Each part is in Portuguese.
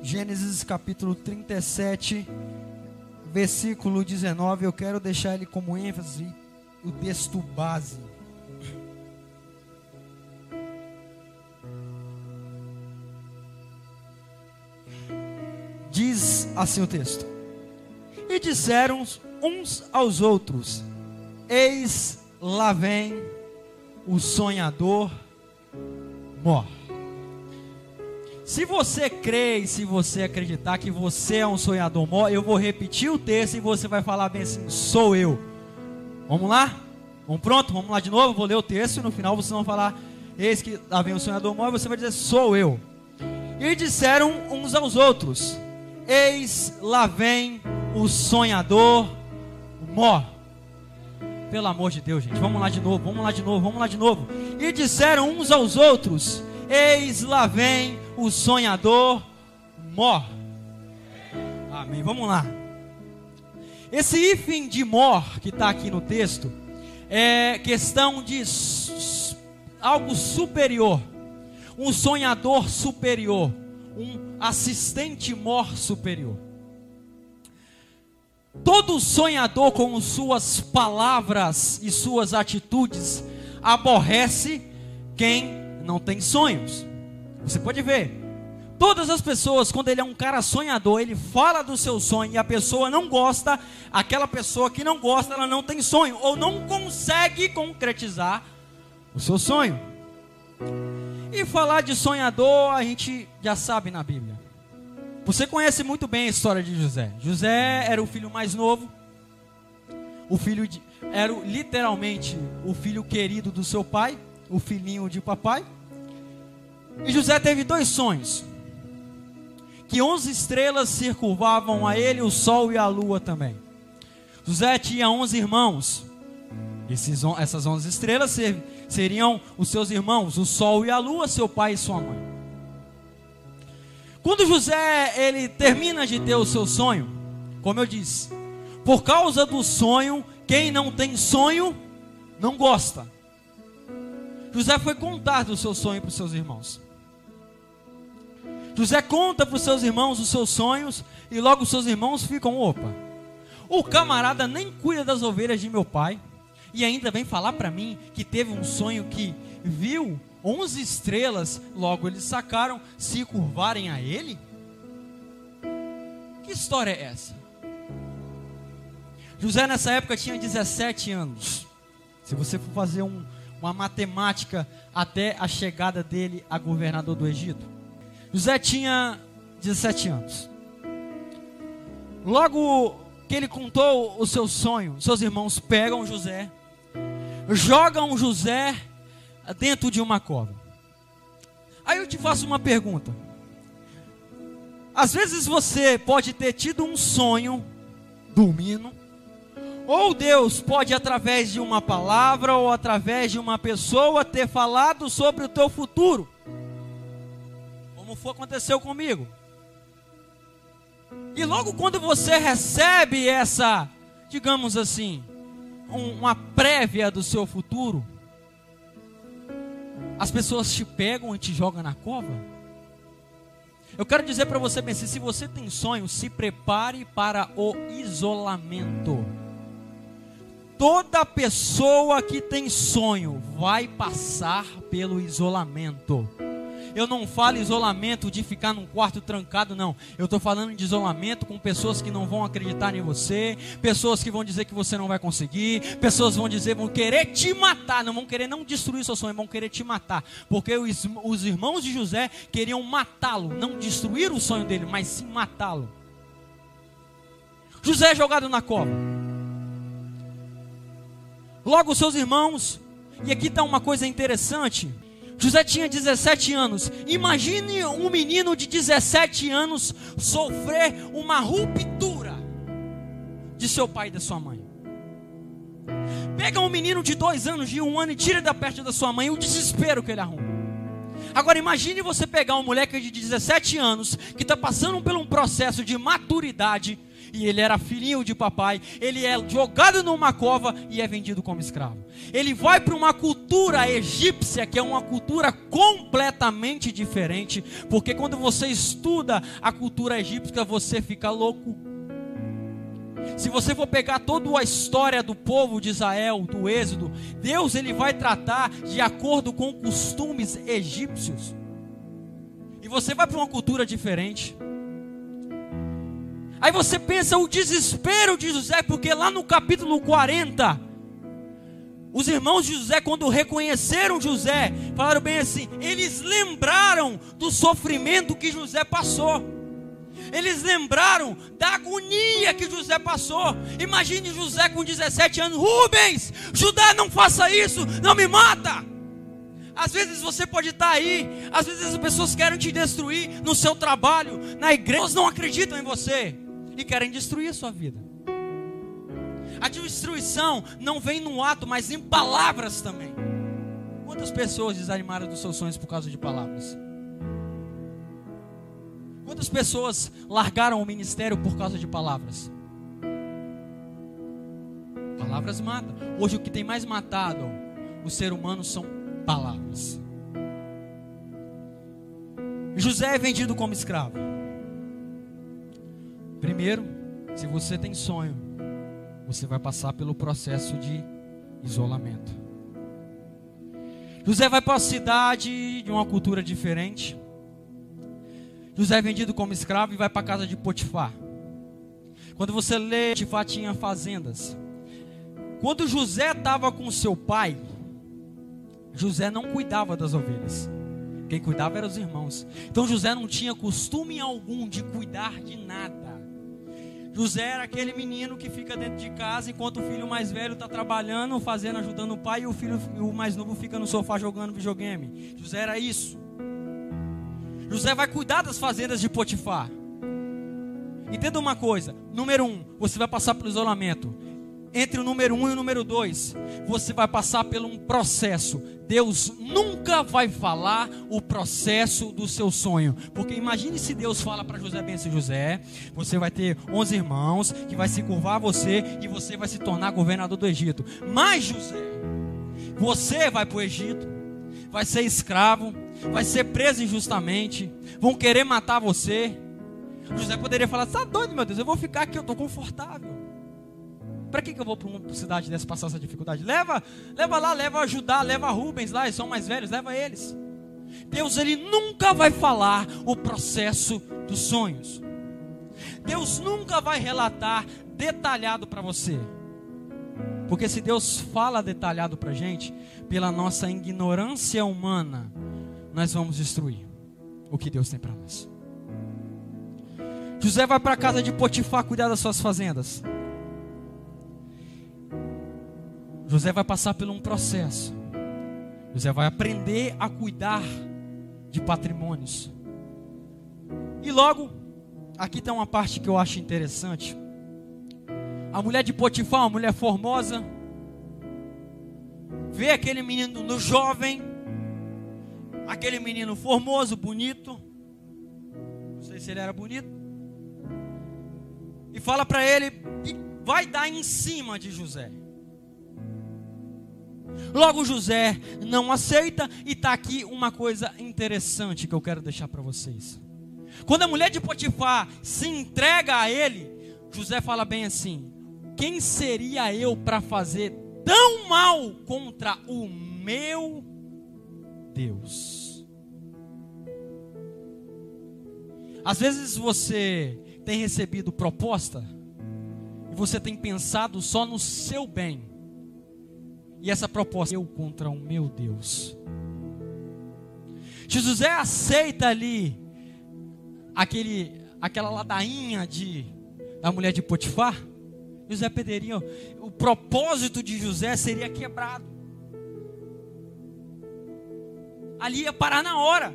Gênesis capítulo 37, versículo 19. Eu quero deixar ele como ênfase, o texto base. Diz assim o texto: E disseram uns aos outros: Eis lá vem o sonhador mor. Se você crê e se você acreditar que você é um sonhador mor, eu vou repetir o texto e você vai falar bem assim: sou eu. Vamos lá? Vamos pronto? Vamos lá de novo? Vou ler o texto e no final vocês vão falar: Eis que lá vem o sonhador mor, e você vai dizer: sou eu. E disseram uns aos outros: Eis lá vem o sonhador mor. Pelo amor de Deus, gente, vamos lá de novo, vamos lá de novo, vamos lá de novo. E disseram uns aos outros: Eis lá vem o sonhador mor. Amém. Vamos lá. Esse hífen de mor que está aqui no texto é questão de algo superior, um sonhador superior, um assistente mor superior. Todo sonhador, com suas palavras e suas atitudes, aborrece quem não tem sonhos. Você pode ver. Todas as pessoas, quando ele é um cara sonhador, ele fala do seu sonho e a pessoa não gosta, aquela pessoa que não gosta, ela não tem sonho ou não consegue concretizar o seu sonho. E falar de sonhador, a gente já sabe na Bíblia. Você conhece muito bem a história de José. José era o filho mais novo. O filho de, era literalmente o filho querido do seu pai, o filhinho de papai. E José teve dois sonhos. Que onze estrelas circunvavam a ele, o sol e a lua também. José tinha onze irmãos. Esses, essas onze estrelas seriam os seus irmãos, o sol e a lua, seu pai e sua mãe. Quando José ele termina de ter o seu sonho, como eu disse, por causa do sonho, quem não tem sonho não gosta. José foi contar do seu sonho para os seus irmãos. José conta para os seus irmãos os seus sonhos e logo os seus irmãos ficam, opa, o camarada nem cuida das ovelhas de meu pai e ainda vem falar para mim que teve um sonho que viu onze estrelas, logo eles sacaram se curvarem a ele? Que história é essa? José nessa época tinha 17 anos. Se você for fazer um, uma matemática até a chegada dele a governador do Egito, José tinha 17 anos. Logo que ele contou o seu sonho, seus irmãos pegam José, jogam José dentro de uma cova. Aí eu te faço uma pergunta. Às vezes você pode ter tido um sonho dormindo, ou Deus pode através de uma palavra ou através de uma pessoa ter falado sobre o teu futuro como foi, aconteceu comigo. E logo quando você recebe essa, digamos assim, um, uma prévia do seu futuro, as pessoas te pegam e te jogam na cova. Eu quero dizer para você, bem, se você tem sonho, se prepare para o isolamento. Toda pessoa que tem sonho vai passar pelo isolamento. Eu não falo isolamento de ficar num quarto trancado, não. Eu estou falando de isolamento com pessoas que não vão acreditar em você, pessoas que vão dizer que você não vai conseguir, pessoas vão dizer, vão querer te matar, não vão querer não destruir seu sonho, vão querer te matar. Porque os, os irmãos de José queriam matá-lo, não destruir o sonho dele, mas sim matá-lo. José é jogado na cova. Logo, seus irmãos, e aqui está uma coisa interessante. José tinha 17 anos. Imagine um menino de 17 anos sofrer uma ruptura de seu pai e da sua mãe. Pega um menino de dois anos, de um ano e tira da perto da sua mãe o desespero que ele arruma. Agora imagine você pegar um moleque de 17 anos que está passando por um processo de maturidade e ele era filhinho de papai, ele é jogado numa cova e é vendido como escravo. Ele vai para uma cultura egípcia, que é uma cultura completamente diferente, porque quando você estuda a cultura egípcia, você fica louco. Se você for pegar toda a história do povo de Israel, do Êxodo, Deus ele vai tratar de acordo com costumes egípcios. E você vai para uma cultura diferente. Aí você pensa o desespero de José, porque lá no capítulo 40, os irmãos de José, quando reconheceram José, falaram bem assim: eles lembraram do sofrimento que José passou. Eles lembraram da agonia que José passou. Imagine José com 17 anos: Rubens, Judá, não faça isso, não me mata. Às vezes você pode estar aí, às vezes as pessoas querem te destruir no seu trabalho, na igreja, elas não acreditam em você e querem destruir a sua vida. A destruição não vem no ato, mas em palavras também. Quantas pessoas desanimaram dos seus sonhos por causa de palavras? Quantas pessoas largaram o ministério por causa de palavras? Palavras matam. Hoje o que tem mais matado o ser humano são palavras. José é vendido como escravo. Primeiro, se você tem sonho, você vai passar pelo processo de isolamento. José vai para uma cidade de uma cultura diferente. José é vendido como escravo e vai para a casa de Potifar. Quando você lê, Potifar tinha fazendas. Quando José estava com seu pai, José não cuidava das ovelhas. Quem cuidava eram os irmãos. Então José não tinha costume algum de cuidar de nada. José era aquele menino que fica dentro de casa enquanto o filho mais velho está trabalhando, fazendo, ajudando o pai, e o filho o mais novo fica no sofá jogando videogame. José era isso. José vai cuidar das fazendas de Potifar. Entenda uma coisa: número um, você vai passar pelo isolamento. Entre o número um e o número dois, você vai passar por um processo. Deus nunca vai falar o processo do seu sonho. Porque imagine se Deus fala para José assim, José, você vai ter 11 irmãos que vai se curvar a você e você vai se tornar governador do Egito. Mas José, você vai para o Egito, vai ser escravo, vai ser preso injustamente, vão querer matar você. José poderia falar: está doido, meu Deus, eu vou ficar aqui, eu estou confortável. Para que, que eu vou para uma cidade dessa passar essa dificuldade? Leva, leva lá, leva ajudar, leva Rubens lá, eles são mais velhos, leva eles. Deus ele nunca vai falar o processo dos sonhos. Deus nunca vai relatar detalhado para você. Porque se Deus fala detalhado para a gente, pela nossa ignorância humana, nós vamos destruir o que Deus tem para nós. José vai para a casa de Potifar cuidar das suas fazendas. José vai passar por um processo. José vai aprender a cuidar de patrimônios. E logo, aqui está uma parte que eu acho interessante. A mulher de Potifar, uma mulher formosa, vê aquele menino no jovem, aquele menino formoso, bonito, não sei se ele era bonito, e fala para ele vai dar em cima de José. Logo José não aceita e está aqui uma coisa interessante que eu quero deixar para vocês. Quando a mulher de Potifar se entrega a ele, José fala bem assim: Quem seria eu para fazer tão mal contra o meu Deus. Às vezes você tem recebido proposta e você tem pensado só no seu bem. E essa proposta eu contra o meu Deus. José aceita ali aquele aquela ladainha de da mulher de Potifar, José perderia o propósito de José seria quebrado ali ia parar na hora.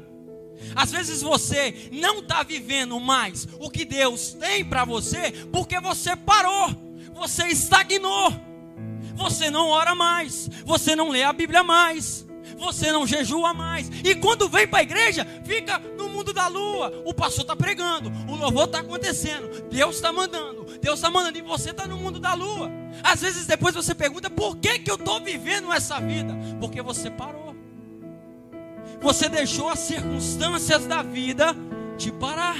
Às vezes você não está vivendo mais o que Deus tem para você porque você parou, você estagnou, você não ora mais, você não lê a Bíblia mais, você não jejua mais. E quando vem para a igreja, fica no mundo da lua. O pastor está pregando, o louvor está acontecendo, Deus está mandando, Deus está mandando, e você está no mundo da lua. Às vezes depois você pergunta: por que, que eu estou vivendo essa vida? Porque você parou. Você deixou as circunstâncias da vida te parar.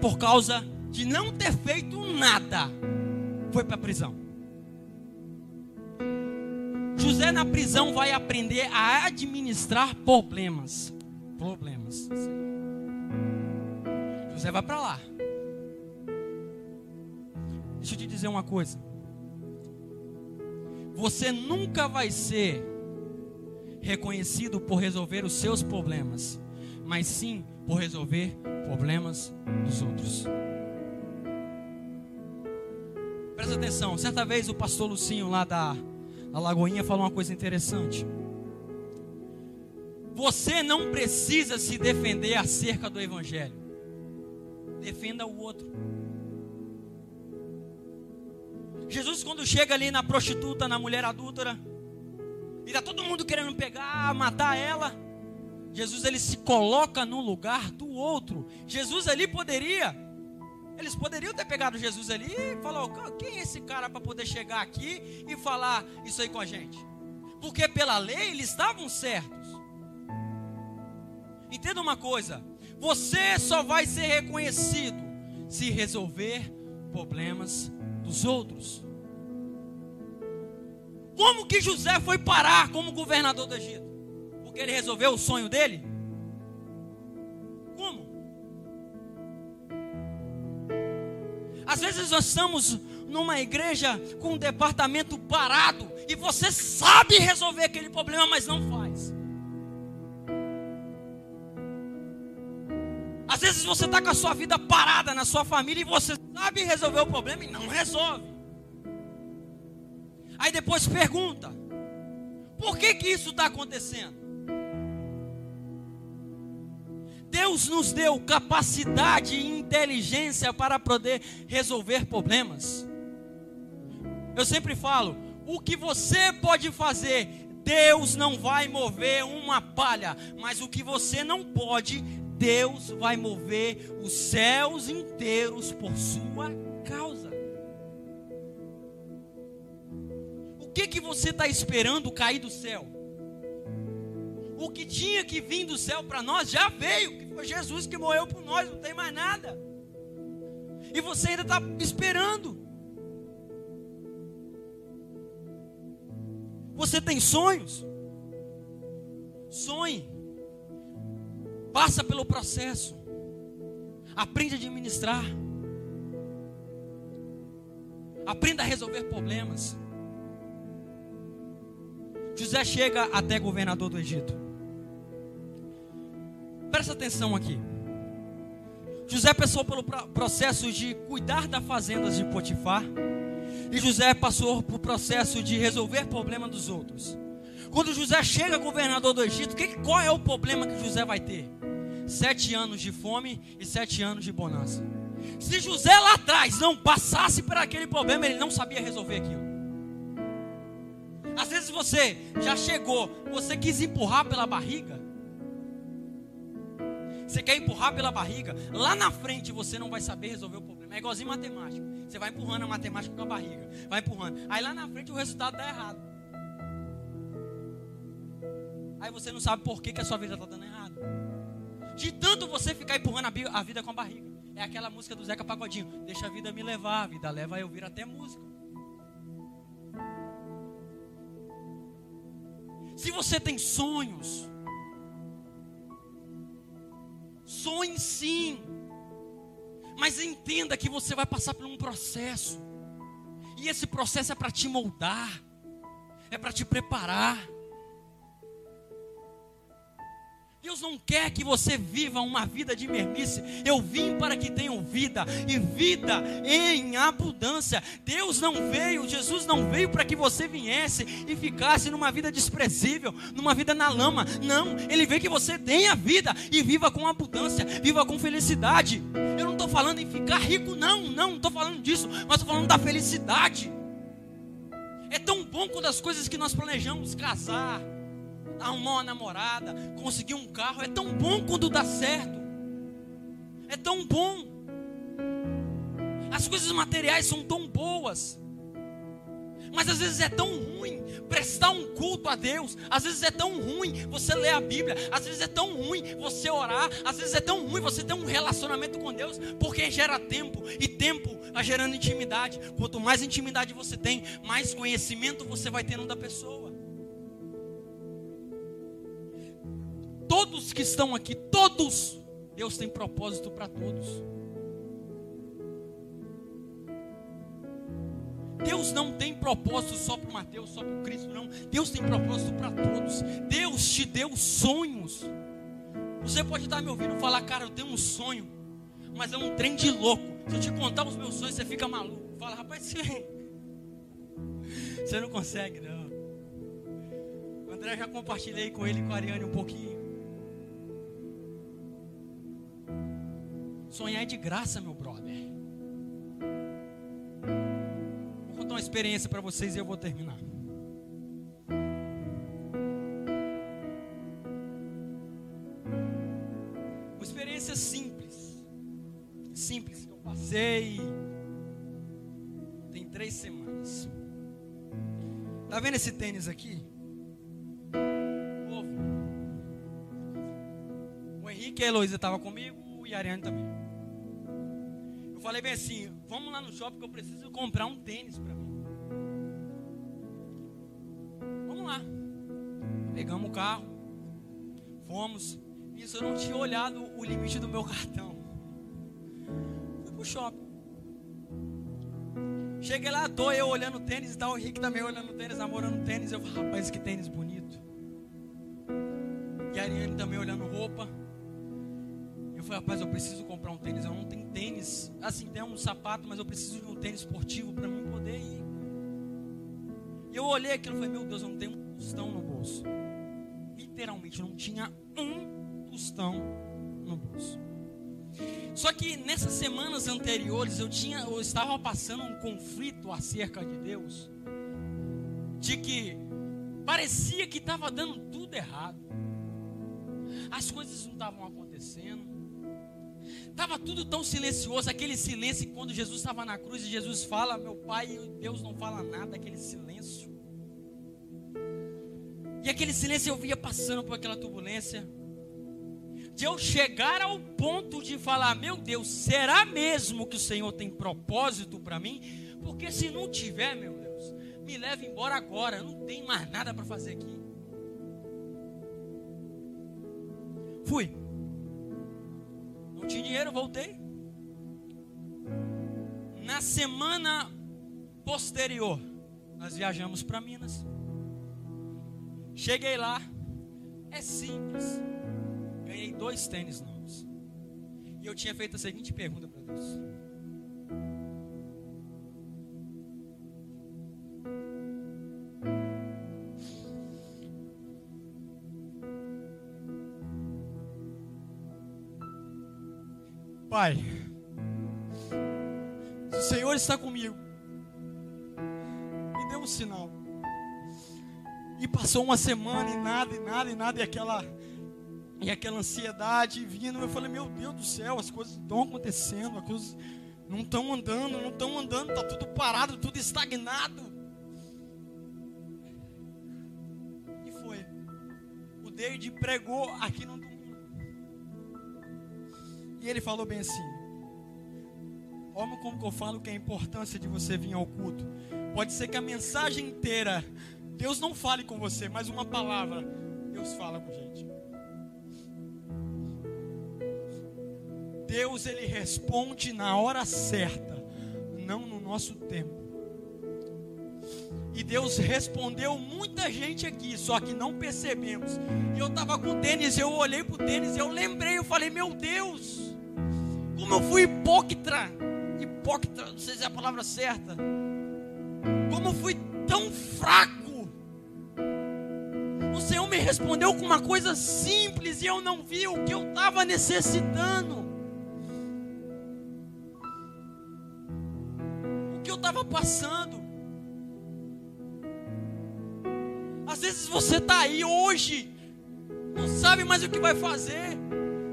Por causa de não ter feito nada, foi para a prisão. José na prisão vai aprender a administrar problemas. Problemas. José vai para lá. Deixa eu te dizer uma coisa. Você nunca vai ser reconhecido por resolver os seus problemas, mas sim por resolver problemas dos outros. Presta atenção, certa vez o pastor Lucinho lá da, da Lagoinha falou uma coisa interessante. Você não precisa se defender acerca do Evangelho. Defenda o outro. Jesus, quando chega ali na prostituta, na mulher adúltera, e está todo mundo querendo pegar, matar ela. Jesus ele se coloca no lugar do outro. Jesus ali poderia, eles poderiam ter pegado Jesus ali e falou: quem é esse cara para poder chegar aqui e falar isso aí com a gente? Porque pela lei eles estavam certos. Entenda uma coisa: você só vai ser reconhecido se resolver problemas dos outros. Como que José foi parar como governador do Egito? Porque ele resolveu o sonho dele? Às vezes nós estamos numa igreja com um departamento parado e você sabe resolver aquele problema, mas não faz. Às vezes você está com a sua vida parada na sua família e você sabe resolver o problema e não resolve. Aí depois pergunta: por que que isso está acontecendo? Deus nos deu capacidade e inteligência para poder resolver problemas. Eu sempre falo: o que você pode fazer, Deus não vai mover uma palha, mas o que você não pode, Deus vai mover os céus inteiros por sua causa. que, que você está esperando cair do céu? O que tinha que vir do céu para nós já veio, que foi Jesus que morreu por nós, não tem mais nada. E você ainda está esperando. Você tem sonhos? Sonhe. Passa pelo processo. Aprende a administrar. Aprenda a resolver problemas. José chega até governador do Egito. Presta atenção aqui. José passou pelo processo de cuidar das fazendas de Potifar. E José passou por processo de resolver problemas dos outros. Quando José chega governador do Egito, que, qual é o problema que José vai ter? Sete anos de fome e sete anos de bonança. Se José lá atrás não passasse por aquele problema, ele não sabia resolver aquilo. Às vezes você já chegou, você quis empurrar pela barriga. Você quer empurrar pela barriga, lá na frente você não vai saber resolver o problema. É igualzinho matemática. Você vai empurrando a matemática com a barriga, vai empurrando. Aí lá na frente o resultado dá errado. Aí você não sabe por que, que a sua vida está dando errado. De tanto você ficar empurrando a vida com a barriga. É aquela música do Zeca Pagodinho. Deixa a vida me levar, a vida leva eu vir até música. Se você tem sonhos, sonhe sim, mas entenda que você vai passar por um processo, e esse processo é para te moldar, é para te preparar. Deus não quer que você viva uma vida de mermice. Eu vim para que tenham vida e vida em abundância. Deus não veio, Jesus não veio para que você viesse e ficasse numa vida desprezível, numa vida na lama. Não, Ele veio que você tenha vida e viva com abundância, viva com felicidade. Eu não estou falando em ficar rico, não, não, não estou falando disso, mas estou falando da felicidade. É tão bom quando as coisas que nós planejamos, casar, arrumar uma namorada, conseguir um carro, é tão bom quando dá certo. É tão bom. As coisas materiais são tão boas. Mas às vezes é tão ruim prestar um culto a Deus. Às vezes é tão ruim você ler a Bíblia. Às vezes é tão ruim você orar. Às vezes é tão ruim você ter um relacionamento com Deus. Porque gera tempo. E tempo vai gerando intimidade. Quanto mais intimidade você tem, mais conhecimento você vai tendo da pessoa. Todos que estão aqui, todos, Deus tem propósito para todos. Deus não tem propósito só para o Mateus, só para o Cristo, não. Deus tem propósito para todos. Deus te deu sonhos. Você pode estar me ouvindo falar, cara, eu tenho um sonho, mas é um trem de louco. Se eu te contar os meus sonhos, você fica maluco. Fala, rapaz, você, você não consegue, não. André já compartilhei com ele e com a Ariane um pouquinho. Sonhar é de graça, meu brother contar uma experiência para vocês e eu vou terminar. Uma experiência simples. Simples que eu passei. Tem três semanas. Tá vendo esse tênis aqui? Novo. O Henrique e a Heloísa estavam comigo e a Ariane também. Falei bem assim, vamos lá no shopping que eu preciso comprar um tênis para mim. Vamos lá. Pegamos o carro, fomos. Isso eu não tinha olhado o limite do meu cartão. Fui pro shopping. Cheguei lá, tô eu olhando tênis e tal, o Henrique também olhando tênis, namorando tênis. Eu falei, rapaz, que tênis bonito. E a Ariane também olhando roupa falei, rapaz, eu preciso comprar um tênis. Eu não tenho tênis. Assim, tem um sapato, mas eu preciso de um tênis esportivo para mim poder ir. E eu olhei aquilo e falei, meu Deus, eu não tenho um tostão no bolso. Literalmente, não tinha um tostão no bolso. Só que nessas semanas anteriores eu tinha, eu estava passando um conflito acerca de Deus, de que parecia que estava dando tudo errado, as coisas não estavam acontecendo, Estava tudo tão silencioso, aquele silêncio quando Jesus estava na cruz e Jesus fala, meu pai, Deus não fala nada, aquele silêncio. E aquele silêncio eu via passando por aquela turbulência. De eu chegar ao ponto de falar, meu Deus, será mesmo que o Senhor tem propósito para mim? Porque se não tiver, meu Deus, me leve embora agora, não tenho mais nada para fazer aqui. Fui. Tinha dinheiro, voltei. Na semana posterior, nós viajamos para Minas. Cheguei lá, é simples. Ganhei dois tênis novos. E eu tinha feito a seguinte pergunta para Deus: Pai, se o Senhor está comigo, me dê um sinal. E passou uma semana e nada, e nada, e nada, e aquela, e aquela ansiedade vindo. Eu falei, meu Deus do céu, as coisas estão acontecendo, as coisas não estão andando, não estão andando, está tudo parado, tudo estagnado. E foi. O David pregou aqui no e ele falou bem assim: Olha como que eu falo que é a importância de você vir ao culto. Pode ser que a mensagem inteira, Deus não fale com você, mas uma palavra, Deus fala com a gente. Deus ele responde na hora certa, não no nosso tempo. E Deus respondeu muita gente aqui, só que não percebemos. E eu estava com o tênis, eu olhei para o tênis, eu lembrei, eu falei, meu Deus, como eu fui hipócrita, hipócrita, não sei se é a palavra certa. Como eu fui tão fraco. O Senhor me respondeu com uma coisa simples e eu não vi o que eu estava necessitando. O que eu estava passando. Às vezes você está aí hoje, não sabe mais o que vai fazer.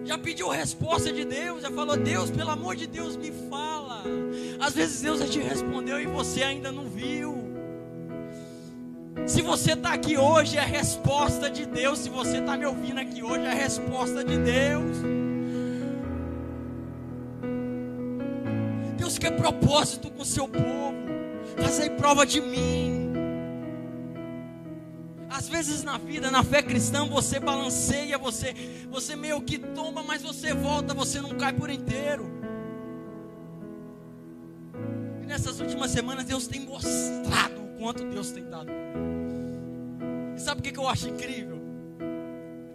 Já pediu resposta de Deus, já falou: Deus, pelo amor de Deus, me fala. Às vezes Deus já te respondeu e você ainda não viu. Se você está aqui hoje, é resposta de Deus. Se você está me ouvindo aqui hoje, é resposta de Deus. Deus quer propósito com o seu povo. Fazei prova de mim. Às vezes na vida, na fé cristã, você balanceia, você, você meio que tomba, mas você volta, você não cai por inteiro. E nessas últimas semanas Deus tem mostrado o quanto Deus tem dado. E sabe o que, eu acho incrível?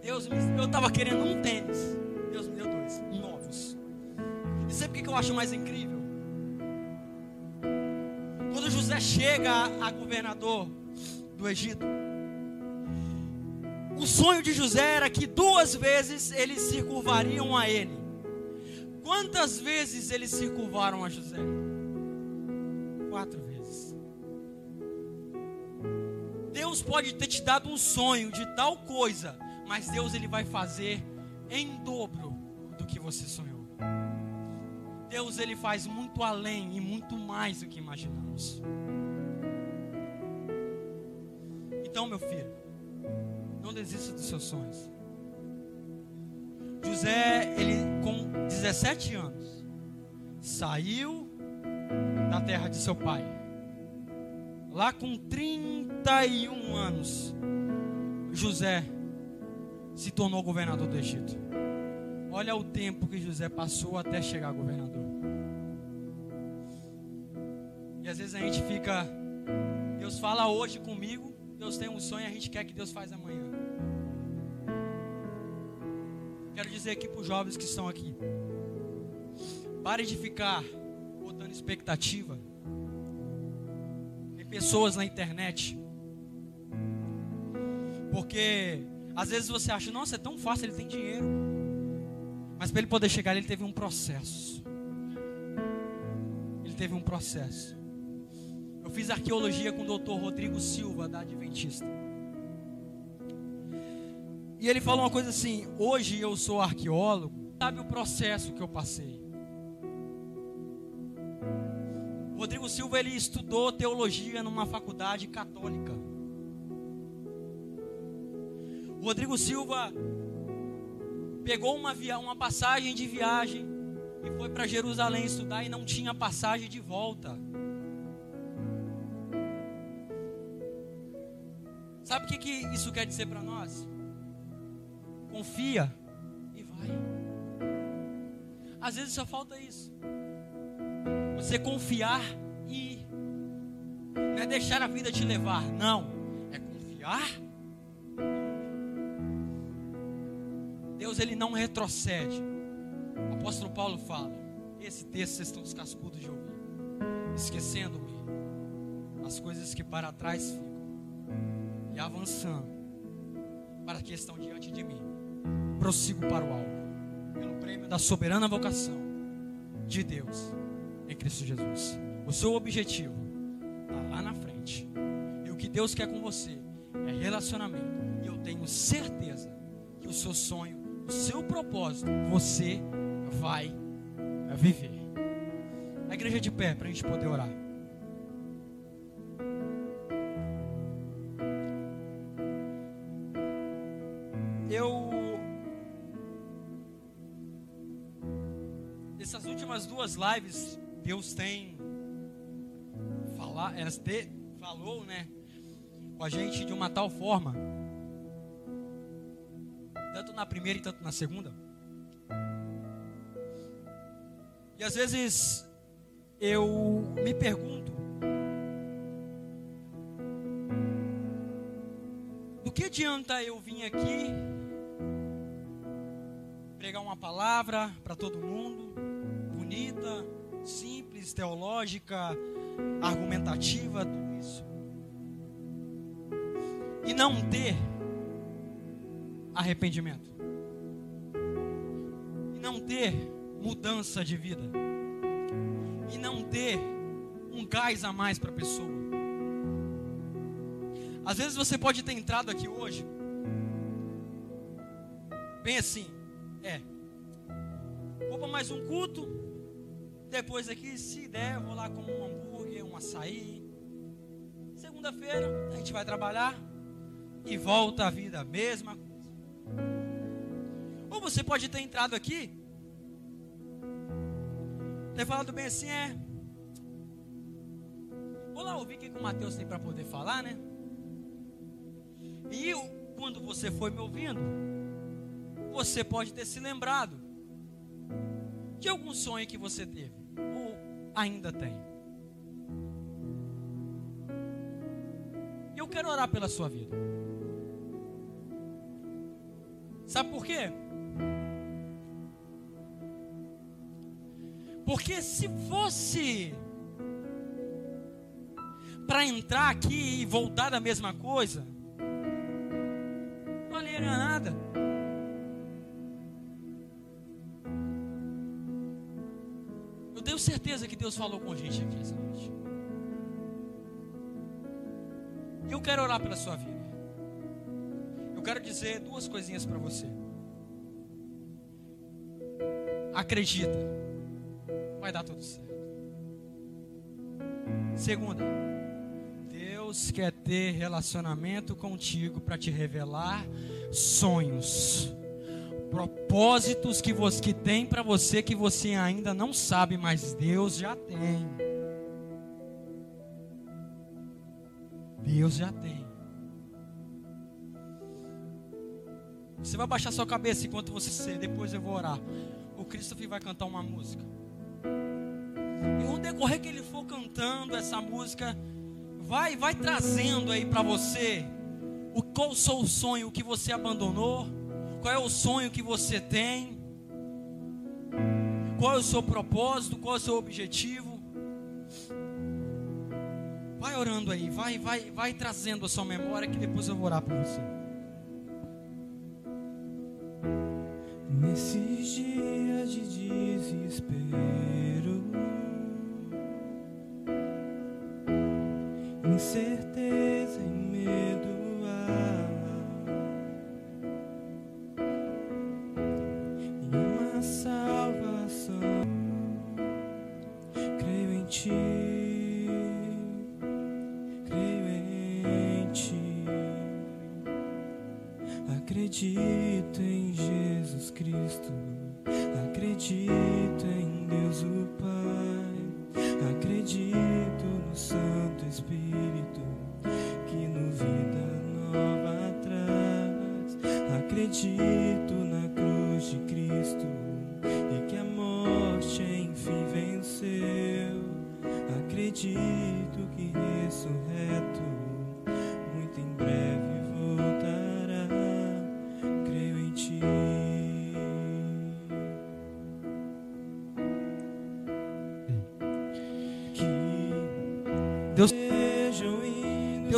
Deus me, eu estava querendo um tênis. Deus me deu dois, novos. E sabe o que, eu acho mais incrível? Quando José chega a governador do Egito, o sonho de José era que duas vezes eles se curvariam a ele. Quantas vezes eles se curvaram a José? Quatro vezes. Deus pode ter te dado um sonho de tal coisa, mas Deus ele vai fazer em dobro do que você sonhou. Deus ele faz muito além e muito mais do que imaginamos. Então, meu filho, não desista dos seus sonhos. José, ele com 17 anos, saiu da terra de seu pai. Lá com 31 anos, José se tornou governador do Egito. Olha o tempo que José passou até chegar governador. E às vezes a gente fica, Deus fala hoje comigo, Deus tem um sonho e a gente quer que Deus faz amanhã. Dizer aqui para os jovens que estão aqui. Pare de ficar botando expectativa em pessoas na internet. Porque às vezes você acha, nossa, é tão fácil, ele tem dinheiro. Mas para ele poder chegar, ele teve um processo. Ele teve um processo. Eu fiz arqueologia com o doutor Rodrigo Silva, da Adventista. E ele falou uma coisa assim: hoje eu sou arqueólogo, sabe o processo que eu passei. O Rodrigo Silva ele estudou teologia numa faculdade católica. O Rodrigo Silva pegou uma, via, uma passagem de viagem e foi para Jerusalém estudar e não tinha passagem de volta. Sabe o que, que isso quer dizer para nós? Confia e vai. Às vezes só falta isso. Você confiar e ir. Não é deixar a vida te levar, não. É confiar. Deus ele não retrocede. O apóstolo Paulo fala: esse texto vocês estão cascudos de ouvir, esquecendo-me as coisas que para trás ficam e avançando para que estão diante de mim. Prossigo para o alvo, pelo prêmio da soberana vocação de Deus em Cristo Jesus. O seu objetivo está lá na frente. E o que Deus quer com você é relacionamento. E eu tenho certeza que o seu sonho, o seu propósito, você vai viver. A igreja de pé para a gente poder orar. Duas lives Deus tem falar, te, falou, né, com a gente de uma tal forma, tanto na primeira e tanto na segunda. E às vezes eu me pergunto do que adianta eu vir aqui pregar uma palavra para todo mundo, bonita, simples, teológica, argumentativa, tudo isso. E não ter arrependimento. E não ter mudança de vida. E não ter um gás a mais para a pessoa. Às vezes você pode ter entrado aqui hoje, bem assim, é, vou para mais um culto, depois aqui, se der, vou lá comer um hambúrguer, um açaí. Segunda-feira, a gente vai trabalhar e volta a vida, a mesma coisa. Ou você pode ter entrado aqui, ter falado bem assim, é. Vou lá ouvir o que o Mateus tem para poder falar, né? E quando você foi me ouvindo, você pode ter se lembrado de algum sonho que você teve, ou ainda tem. Eu quero orar pela sua vida. Sabe por quê? Porque se fosse para entrar aqui e voltar da mesma coisa, não valeria nada. Certeza que Deus falou com a gente aqui essa noite. E eu quero orar pela sua vida. Eu quero dizer duas coisinhas para você. Acredita, vai dar tudo certo. Segunda, Deus quer ter relacionamento contigo para te revelar sonhos, propósitos que você que tem para você que você ainda não sabe, mas Deus já tem. Deus já tem. Você vai baixar sua cabeça enquanto você depois eu vou orar. O Christopher vai cantar uma música. E no decorrer que ele for cantando essa música, vai vai trazendo aí para você o qual o sonho que você abandonou, qual é o sonho que você tem, qual é o seu propósito, qual é o seu objetivo. Vai orando aí, vai vai vai trazendo a sua memória que depois eu vou orar por você. Acredito em Jesus Cristo, acredito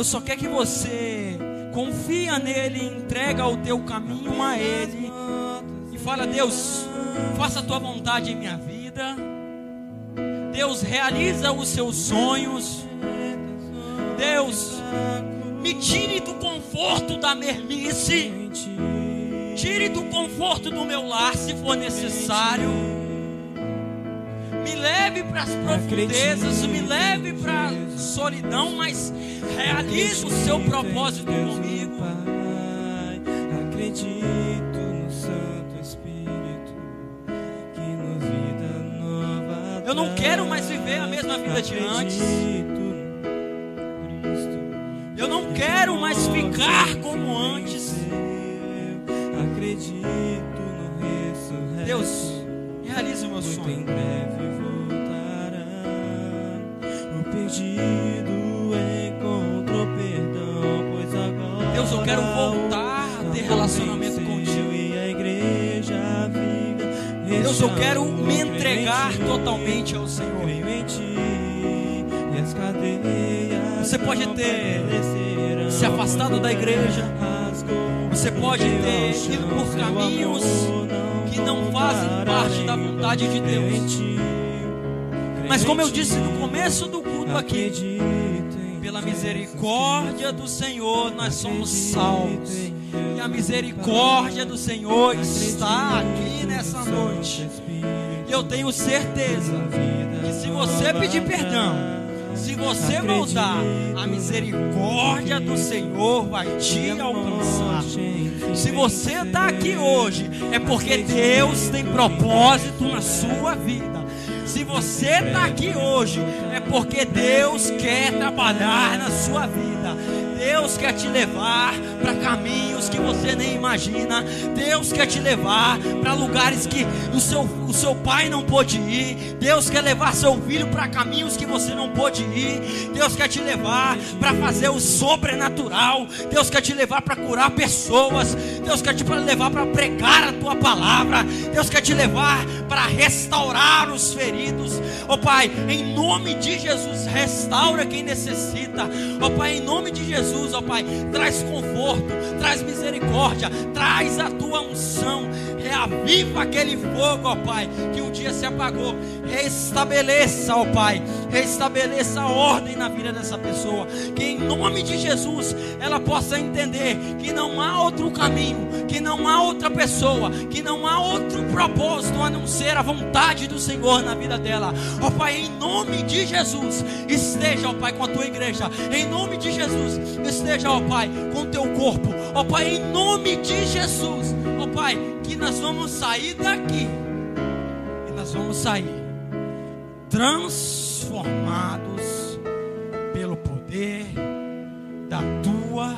Deus só quer que você confia nele, entrega o teu caminho a ele e fala: Deus, faça a tua vontade em minha vida. Deus realiza os seus sonhos. Deus, me tire do conforto da mermice. Tire do conforto do meu lar se for necessário. Me leve para as profundezas, me leve para a solidão, mas realize o seu propósito comigo. Pai. Acredito no Santo Espírito que no vida nova. Eu não quero mais viver a mesma vida de antes. Eu não quero mais ficar como antes. Acredito no ressurreto. Deus, realize o meu muito em sonho. breve voltará. O perdido quero voltar a ter relacionamento contigo. E a igreja viva. Deus, eu quero me entregar totalmente ao Senhor. Você pode ter se afastado da igreja. Você pode ter ido por caminhos que não fazem parte da vontade de Deus. Mas como eu disse no começo do culto aqui, pela misericórdia do Senhor nós somos salvos. E a misericórdia do Senhor está aqui nessa noite. E eu tenho certeza que se você pedir perdão, se você voltar, a misericórdia do Senhor vai te alcançar. Se você está aqui hoje, é porque Deus tem propósito na sua vida. Se você está aqui hoje, é porque Deus quer trabalhar na sua vida. Deus quer te levar para caminhos que você nem imagina. Deus quer te levar para lugares que o seu, o seu pai não pôde ir. Deus quer levar seu filho para caminhos que você não pôde ir. Deus quer te levar para fazer o sobrenatural. Deus quer te levar para curar pessoas. Deus quer te levar para pregar a tua palavra. Deus quer te levar para restaurar os feridos. Ó oh, Pai, em nome de Jesus, restaura quem necessita. Ó oh, Pai, em nome de Jesus Jesus, ó Pai, traz conforto, traz misericórdia, traz a tua unção, reaviva aquele fogo, ó Pai, que um dia se apagou, restabeleça, ó Pai, restabeleça a ordem na vida dessa pessoa, que em nome de Jesus ela possa entender que não há outro caminho, que não há outra pessoa, que não há outro propósito a não ser a vontade do Senhor na vida dela, ó Pai, em nome de Jesus, esteja, ó Pai, com a tua igreja, em nome de Jesus, esteja, ó Pai, com teu corpo, ó Pai, em nome de Jesus, ó Pai, que nós vamos sair daqui e nós vamos sair transformados pelo poder da tua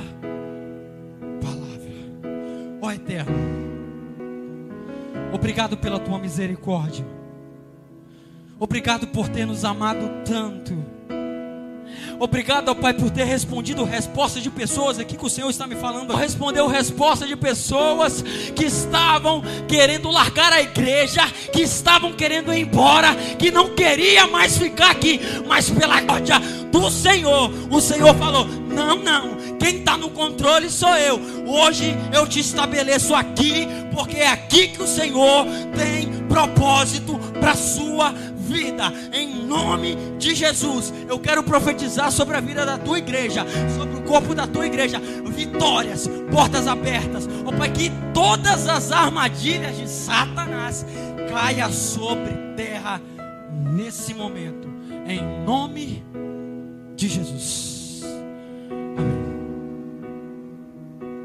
palavra, ó Eterno. Obrigado pela tua misericórdia. Obrigado por ter nos amado tanto Obrigado, ó Pai, por ter respondido respostas de pessoas aqui que o Senhor está me falando. Respondeu resposta de pessoas que estavam querendo largar a igreja, que estavam querendo ir embora, que não queria mais ficar aqui, mas pela glória do Senhor, o Senhor falou: Não, não, quem está no controle sou eu. Hoje eu te estabeleço aqui, porque é aqui que o Senhor tem propósito para a sua vida, em nome de Jesus. Eu quero profetizar sobre a vida da tua igreja, sobre o corpo da tua igreja, vitórias, portas abertas. Ó oh, Pai, que todas as armadilhas de Satanás caia sobre terra nesse momento, em nome de Jesus.